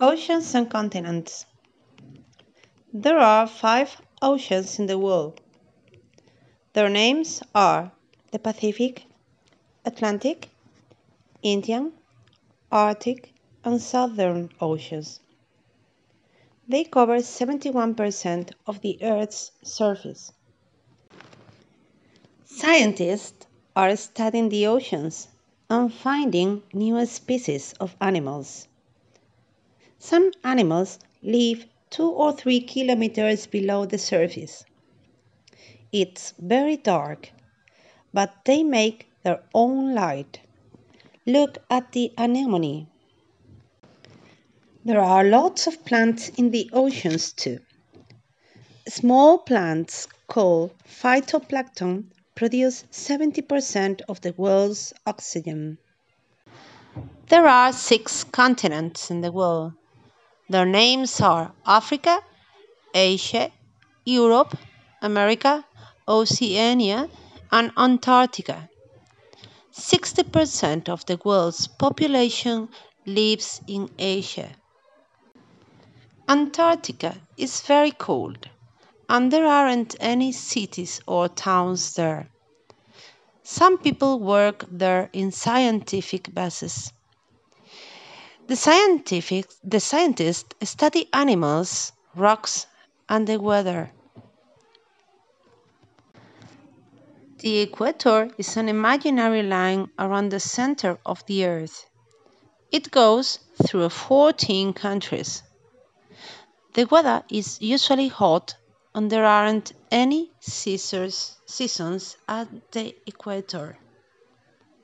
Oceans and continents. There are five oceans in the world. Their names are the Pacific, Atlantic, Indian, Arctic, and Southern Oceans. They cover 71% of the Earth's surface. Scientists are studying the oceans and finding new species of animals. Some animals live two or three kilometers below the surface. It's very dark, but they make their own light. Look at the anemone. There are lots of plants in the oceans too. Small plants called phytoplankton produce 70% of the world's oxygen. There are six continents in the world. Their names are Africa, Asia, Europe, America, Oceania, and Antarctica. 60% of the world's population lives in Asia. Antarctica is very cold, and there aren't any cities or towns there. Some people work there in scientific bases. The, scientific, the scientists study animals, rocks, and the weather. The equator is an imaginary line around the center of the Earth. It goes through 14 countries. The weather is usually hot and there aren't any seasons at the equator.